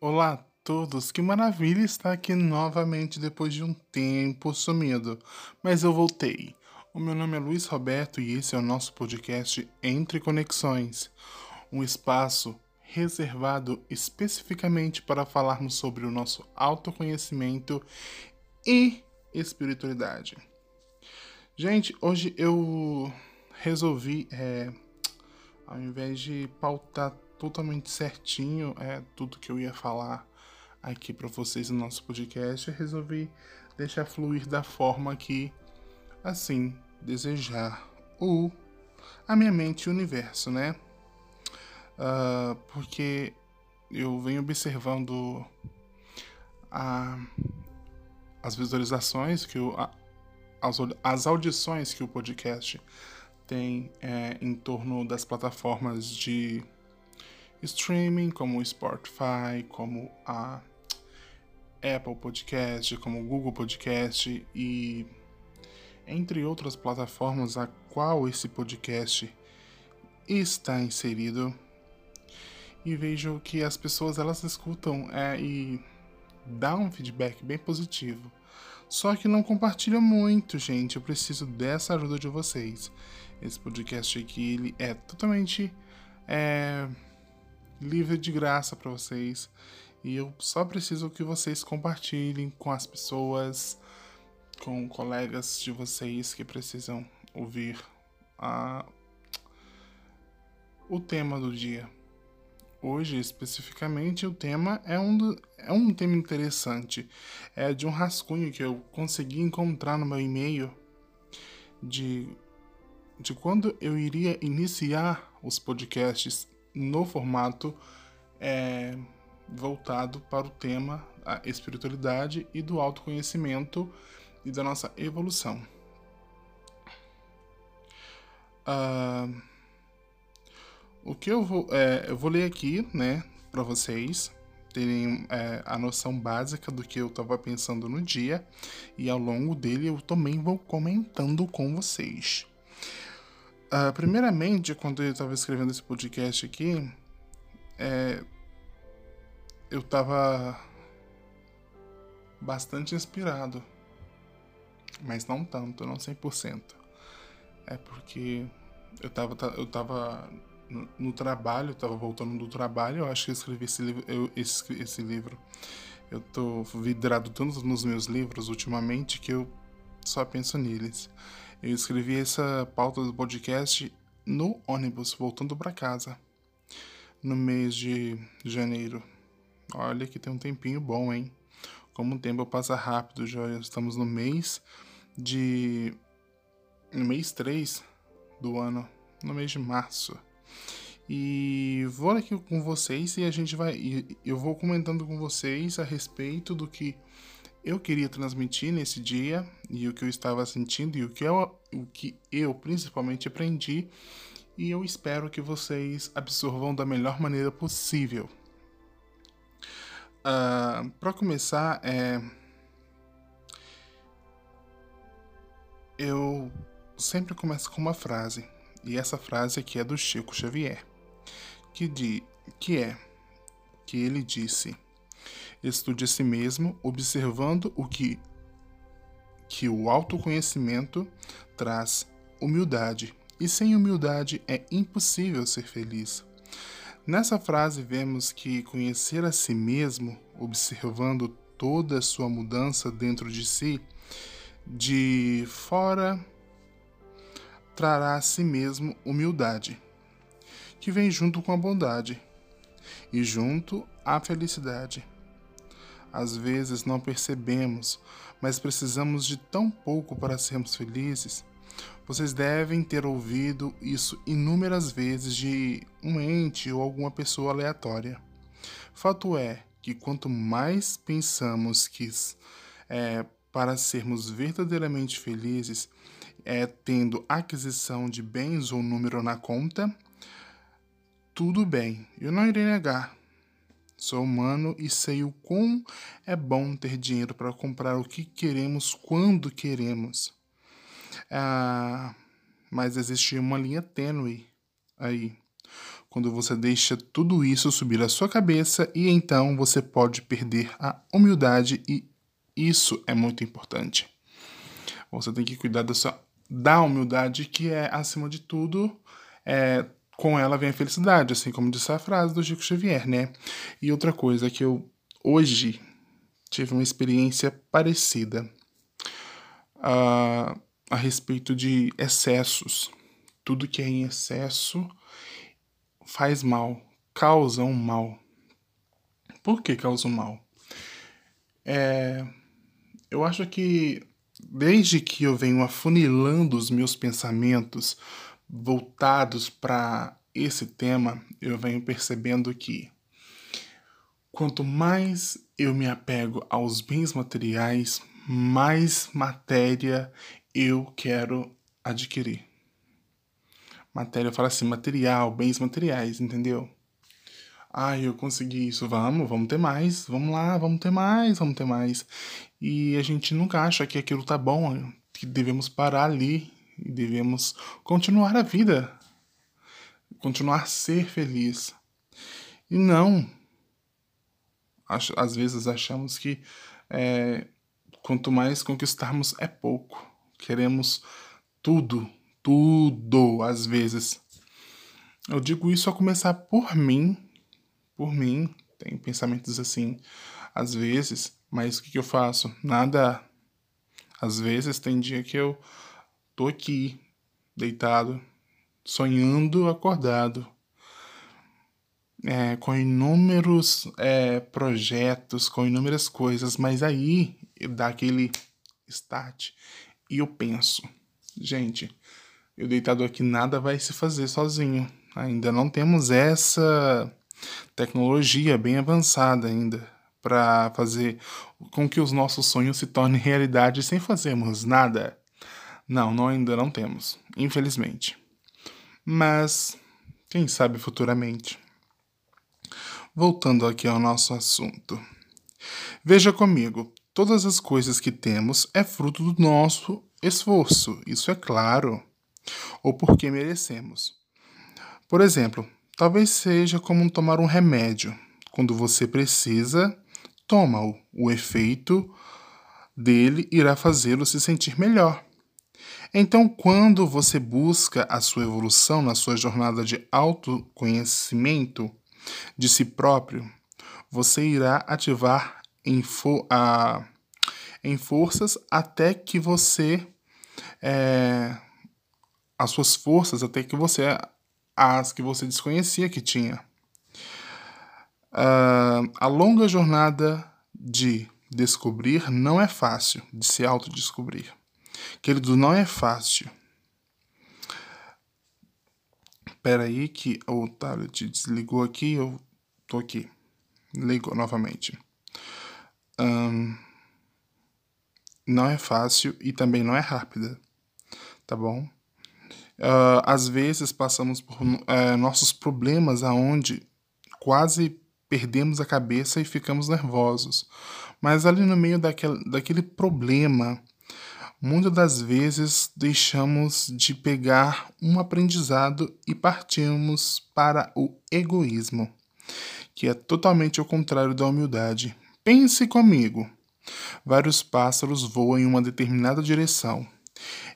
Olá a todos, que maravilha estar aqui novamente depois de um tempo sumido, mas eu voltei. O meu nome é Luiz Roberto e esse é o nosso podcast Entre Conexões, um espaço reservado especificamente para falarmos sobre o nosso autoconhecimento e espiritualidade. Gente, hoje eu resolvi, é, ao invés de pautar totalmente certinho é tudo que eu ia falar aqui para vocês no nosso podcast, eu resolvi deixar fluir da forma que assim desejar o a minha mente e o universo, né? Uh, porque eu venho observando a, as visualizações que o, a, as, as audições que o podcast tem é, em torno das plataformas de streaming como o Spotify, como a Apple Podcast, como o Google Podcast e entre outras plataformas a qual esse podcast está inserido e vejo que as pessoas elas escutam é, e dão um feedback bem positivo. Só que não compartilha muito, gente. Eu preciso dessa ajuda de vocês. Esse podcast aqui ele é totalmente é, livre de graça para vocês. E eu só preciso que vocês compartilhem com as pessoas, com colegas de vocês que precisam ouvir a, o tema do dia. Hoje, especificamente, o tema é um, do, é um tema interessante. É de um rascunho que eu consegui encontrar no meu e-mail de, de quando eu iria iniciar os podcasts no formato é, voltado para o tema da espiritualidade e do autoconhecimento e da nossa evolução. Uh, o que eu vou, é, eu vou ler aqui, né, para vocês terem é, a noção básica do que eu estava pensando no dia e ao longo dele eu também vou comentando com vocês. Uh, primeiramente, quando eu estava escrevendo esse podcast aqui, é, eu estava bastante inspirado, mas não tanto, não 100%. É porque eu estava eu tava no, no trabalho, estava voltando do trabalho, eu acho que eu escrevi esse livro, eu, esse, esse livro. Eu tô vidrado tanto nos meus livros ultimamente que eu só penso neles. Eu escrevi essa pauta do podcast no ônibus, voltando para casa, no mês de janeiro. Olha que tem um tempinho bom, hein? Como o tempo passa rápido, já estamos no mês de. no mês 3 do ano, no mês de março. E vou aqui com vocês e a gente vai. Eu vou comentando com vocês a respeito do que eu queria transmitir nesse dia e o que eu estava sentindo e o que eu, o que eu principalmente aprendi e eu espero que vocês absorvam da melhor maneira possível. Uh, ah, Para começar, é... eu sempre começo com uma frase e essa frase aqui é do Chico Xavier, que, de... que é que ele disse Estude a si mesmo, observando o que que o autoconhecimento traz humildade, e sem humildade é impossível ser feliz. Nessa frase vemos que conhecer a si mesmo, observando toda a sua mudança dentro de si, de fora trará a si mesmo humildade, que vem junto com a bondade e junto à felicidade. Às vezes não percebemos, mas precisamos de tão pouco para sermos felizes. Vocês devem ter ouvido isso inúmeras vezes de um ente ou alguma pessoa aleatória. Fato é que quanto mais pensamos que é, para sermos verdadeiramente felizes é tendo aquisição de bens ou número na conta, tudo bem, eu não irei negar. Sou humano e sei o quão é bom ter dinheiro para comprar o que queremos quando queremos. Ah, mas existe uma linha tênue aí. quando você deixa tudo isso subir à sua cabeça e então você pode perder a humildade e isso é muito importante. Você tem que cuidar da sua da humildade que é acima de tudo é, com ela vem a felicidade, assim como disse a frase do Chico Xavier, né? E outra coisa que eu hoje tive uma experiência parecida uh, a respeito de excessos. Tudo que é em excesso faz mal, causa um mal. Por que causa um mal? É, eu acho que desde que eu venho afunilando os meus pensamentos voltados para esse tema, eu venho percebendo que quanto mais eu me apego aos bens materiais, mais matéria eu quero adquirir. Matéria, fala assim, material, bens materiais, entendeu? Ah, eu consegui isso, vamos, vamos ter mais, vamos lá, vamos ter mais, vamos ter mais. E a gente nunca acha que aquilo tá bom, que devemos parar ali e devemos continuar a vida, continuar a ser feliz. E não. Às vezes achamos que é, quanto mais conquistarmos é pouco. Queremos tudo, tudo, às vezes. Eu digo isso a começar por mim, por mim. Tem pensamentos assim, às vezes, mas o que, que eu faço? Nada. Às vezes tem dia que eu tô aqui, deitado, sonhando acordado, é, com inúmeros é, projetos, com inúmeras coisas, mas aí dá aquele start e eu penso, gente, eu deitado aqui nada vai se fazer sozinho. Ainda não temos essa tecnologia bem avançada ainda para fazer com que os nossos sonhos se tornem realidade sem fazermos nada. Não, não ainda não temos, infelizmente. Mas quem sabe futuramente. Voltando aqui ao nosso assunto. Veja comigo, todas as coisas que temos é fruto do nosso esforço, isso é claro, ou porque merecemos. Por exemplo, talvez seja como tomar um remédio. Quando você precisa, toma-o. O efeito dele irá fazê-lo se sentir melhor. Então, quando você busca a sua evolução na sua jornada de autoconhecimento de si próprio, você irá ativar em, fo a, em forças até que você. É, as suas forças até que você. as que você desconhecia que tinha. Uh, a longa jornada de descobrir não é fácil, de se autodescobrir. Querido, não é fácil. Espera aí que o tablet desligou aqui, eu tô aqui. Ligou novamente. Um, não é fácil e também não é rápida, tá bom? Uh, às vezes passamos por uh, nossos problemas aonde quase perdemos a cabeça e ficamos nervosos. Mas ali no meio daquele, daquele problema, Muitas das vezes deixamos de pegar um aprendizado e partimos para o egoísmo, que é totalmente o contrário da humildade. Pense comigo. Vários pássaros voam em uma determinada direção,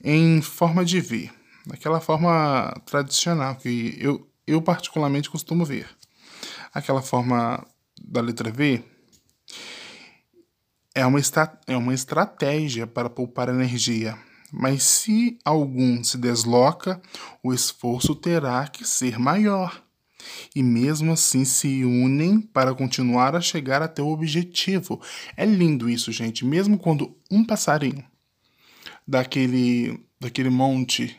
em forma de V, naquela forma tradicional que eu, eu particularmente costumo ver. Aquela forma da letra V, é uma, é uma estratégia para poupar energia, mas se algum se desloca, o esforço terá que ser maior. E mesmo assim se unem para continuar a chegar até o objetivo. É lindo isso, gente. Mesmo quando um passarinho daquele, daquele monte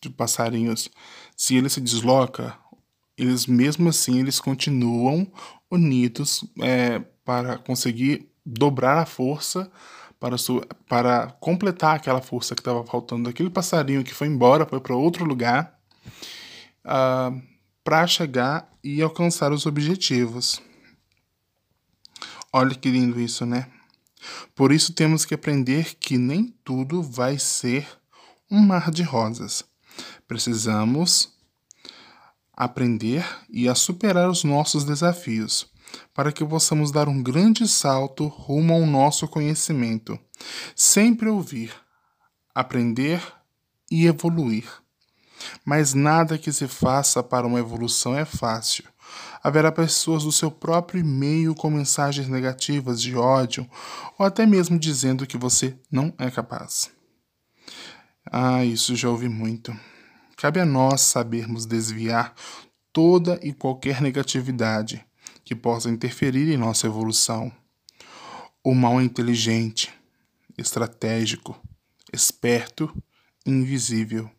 de passarinhos, se ele se desloca, eles mesmo assim eles continuam unidos é, para conseguir dobrar a força para, para completar aquela força que estava faltando daquele passarinho que foi embora, foi para outro lugar, uh, ah, para chegar e alcançar os objetivos. Olha que lindo isso, né? Por isso temos que aprender que nem tudo vai ser um mar de rosas. Precisamos aprender e a superar os nossos desafios, para que possamos dar um grande salto rumo ao nosso conhecimento. Sempre ouvir, aprender e evoluir. Mas nada que se faça para uma evolução é fácil. Haverá pessoas do seu próprio meio com mensagens negativas de ódio ou até mesmo dizendo que você não é capaz. Ah, isso já ouvi muito. Cabe a nós sabermos desviar toda e qualquer negatividade que possa interferir em nossa evolução. O mal é inteligente, estratégico, esperto invisível.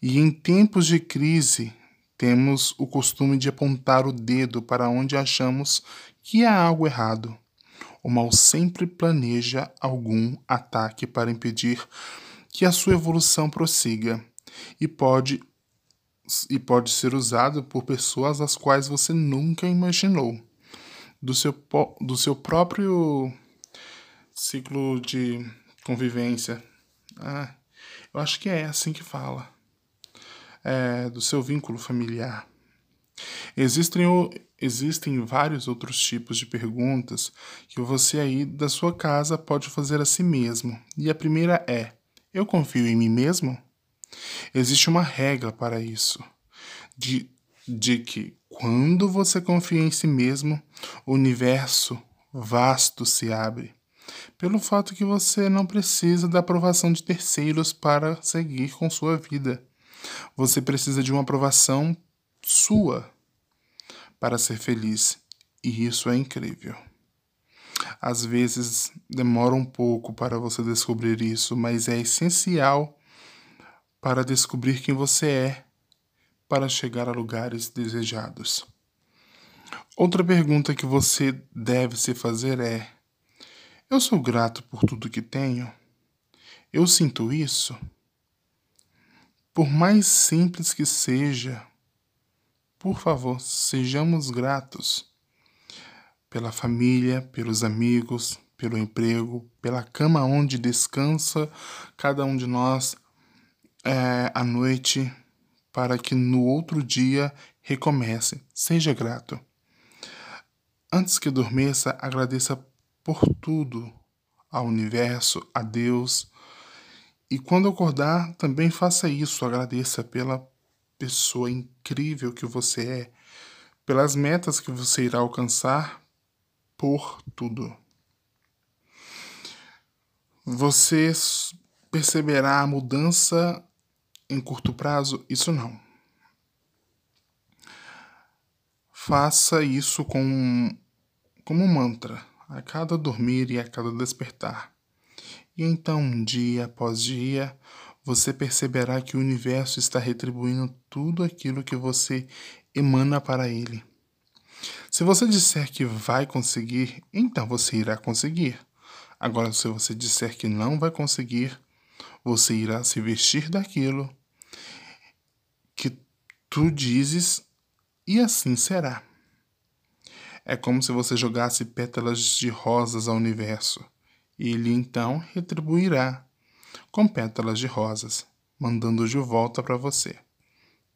E em tempos de crise, temos o costume de apontar o dedo para onde achamos que há algo errado. O mal sempre planeja algum ataque para impedir que a sua evolução prossiga e pode e pode ser usado por pessoas as quais você nunca imaginou. Do seu, do seu próprio ciclo de convivência. Ah, eu acho que é assim que fala. É, do seu vínculo familiar. Existem, existem vários outros tipos de perguntas que você aí da sua casa pode fazer a si mesmo. E a primeira é: Eu confio em mim mesmo? Existe uma regra para isso, de, de que quando você confia em si mesmo, o universo vasto se abre. Pelo fato que você não precisa da aprovação de terceiros para seguir com sua vida. Você precisa de uma aprovação sua para ser feliz. E isso é incrível. Às vezes demora um pouco para você descobrir isso, mas é essencial para descobrir quem você é, para chegar a lugares desejados. Outra pergunta que você deve se fazer é: Eu sou grato por tudo que tenho? Eu sinto isso? Por mais simples que seja, por favor, sejamos gratos pela família, pelos amigos, pelo emprego, pela cama onde descansa cada um de nós, é, à noite para que no outro dia recomece. Seja grato. Antes que adormeça, agradeça por tudo ao universo, a Deus. E quando acordar, também faça isso. Agradeça pela pessoa incrível que você é, pelas metas que você irá alcançar, por tudo. Você perceberá a mudança em curto prazo, isso não. Faça isso com, como um mantra, a cada dormir e a cada despertar. E então, dia após dia, você perceberá que o universo está retribuindo tudo aquilo que você emana para ele. Se você disser que vai conseguir, então você irá conseguir. Agora, se você disser que não vai conseguir, você irá se vestir daquilo tu dizes, e assim será. É como se você jogasse pétalas de rosas ao universo, e ele então retribuirá com pétalas de rosas, mandando de volta para você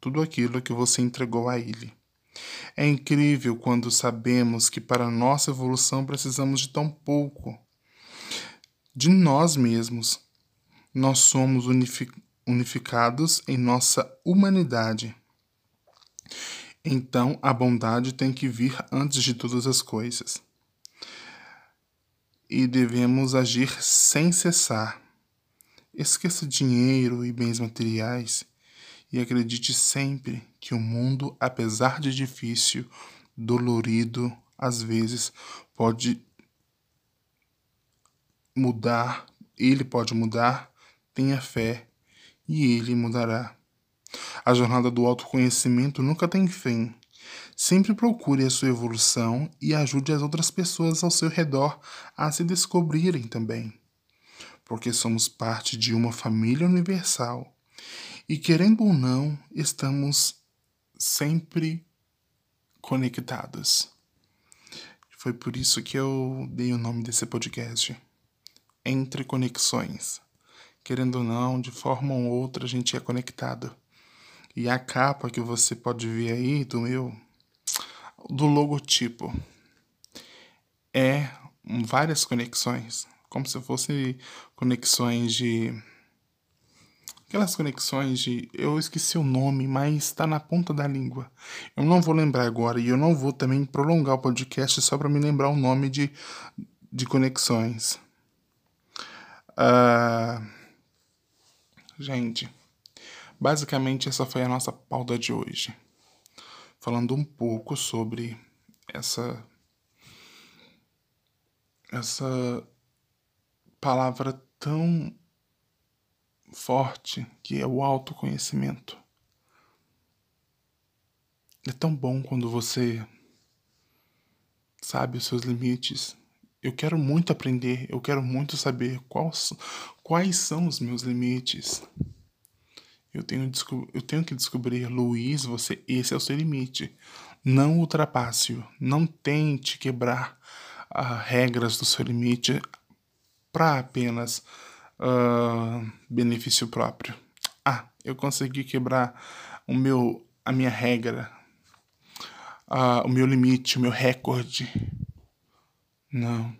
tudo aquilo que você entregou a ele. É incrível quando sabemos que para nossa evolução precisamos de tão pouco. De nós mesmos. Nós somos unificados em nossa humanidade. Então a bondade tem que vir antes de todas as coisas. E devemos agir sem cessar. Esqueça dinheiro e bens materiais e acredite sempre que o mundo, apesar de difícil, dolorido, às vezes pode mudar, ele pode mudar, tenha fé e ele mudará. A jornada do autoconhecimento nunca tem fim. Sempre procure a sua evolução e ajude as outras pessoas ao seu redor a se descobrirem também. Porque somos parte de uma família universal. E querendo ou não, estamos sempre conectados. Foi por isso que eu dei o nome desse podcast. Entre Conexões. Querendo ou não, de forma ou outra, a gente é conectado. E a capa que você pode ver aí do meu, do logotipo, é várias conexões, como se fossem conexões de aquelas conexões de. Eu esqueci o nome, mas está na ponta da língua. Eu não vou lembrar agora e eu não vou também prolongar o podcast só para me lembrar o nome de, de conexões. Uh, gente, basicamente essa foi a nossa pauta de hoje. Falando um pouco sobre essa. Essa palavra tão forte que é o autoconhecimento. É tão bom quando você sabe os seus limites. Eu quero muito aprender, eu quero muito saber quais, quais são os meus limites. Eu tenho, eu tenho que descobrir, Luiz, você, esse é o seu limite. Não ultrapasse-o. Não tente quebrar as uh, regras do seu limite para apenas uh, benefício próprio. Ah, eu consegui quebrar o meu, a minha regra, uh, o meu limite, o meu recorde. Não,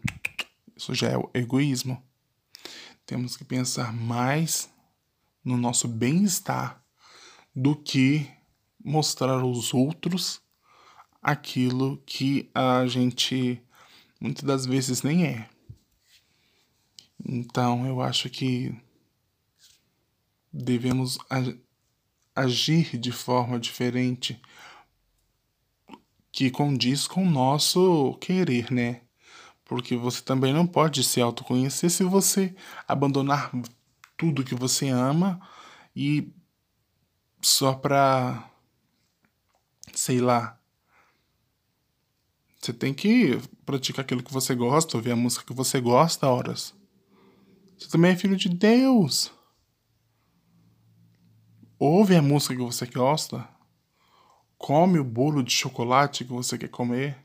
isso já é o egoísmo. Temos que pensar mais no nosso bem-estar do que mostrar aos outros aquilo que a gente muitas das vezes nem é. Então eu acho que devemos agir de forma diferente que condiz com o nosso querer, né? Porque você também não pode se autoconhecer se você abandonar tudo que você ama e só pra sei lá. Você tem que praticar aquilo que você gosta, ouvir a música que você gosta horas. Você também é filho de Deus. Ouve a música que você gosta. Come o bolo de chocolate que você quer comer.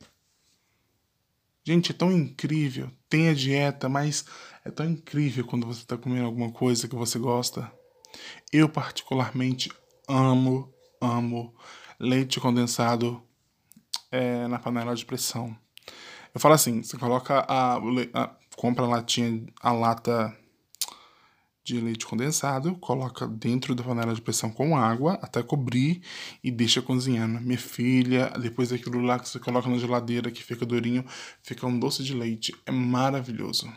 Gente, é tão incrível. Tem a dieta, mas é tão incrível quando você está comendo alguma coisa que você gosta. Eu, particularmente, amo, amo leite condensado é, na panela de pressão. Eu falo assim: você coloca a, a compra a latinha, a lata de leite condensado, coloca dentro da panela de pressão com água até cobrir e deixa cozinhando. Minha filha, depois daquilo lá que você coloca na geladeira que fica durinho, fica um doce de leite. É maravilhoso.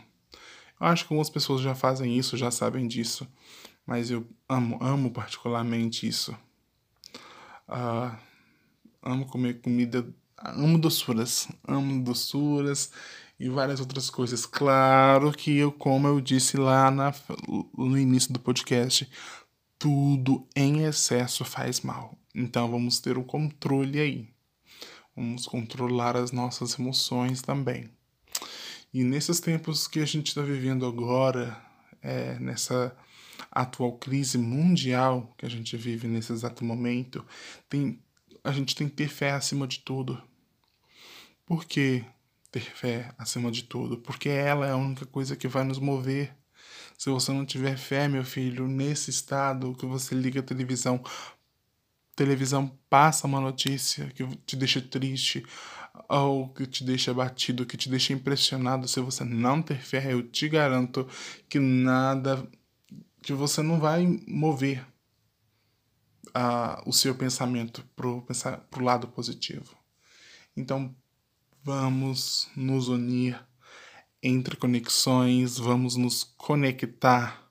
Eu acho que algumas pessoas já fazem isso, já sabem disso, mas eu amo, amo particularmente isso. Uh, amo comer comida, amo doçuras, amo doçuras e várias outras coisas. Claro que eu, como eu disse lá na, no início do podcast, tudo em excesso faz mal. Então vamos ter um controle aí. Vamos controlar as nossas emoções também. E nesses tempos que a gente está vivendo agora, é, nessa atual crise mundial que a gente vive nesse exato momento, tem, a gente tem que ter fé acima de tudo. Por quê? Ter fé acima de tudo, porque ela é a única coisa que vai nos mover. Se você não tiver fé, meu filho, nesse estado que você liga a televisão, televisão passa uma notícia que te deixa triste, ou que te deixa abatido, que te deixa impressionado, se você não ter fé, eu te garanto que nada, que você não vai mover uh, o seu pensamento pensar, pro lado positivo. Então, Vamos nos unir entre conexões, vamos nos conectar,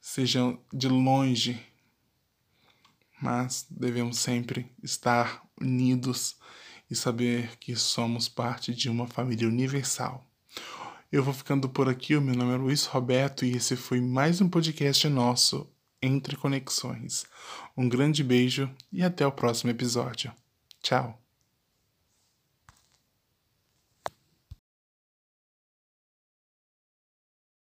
seja de longe, mas devemos sempre estar unidos e saber que somos parte de uma família universal. Eu vou ficando por aqui, o meu nome é Luiz Roberto e esse foi mais um podcast nosso Entre Conexões. Um grande beijo e até o próximo episódio. Tchau!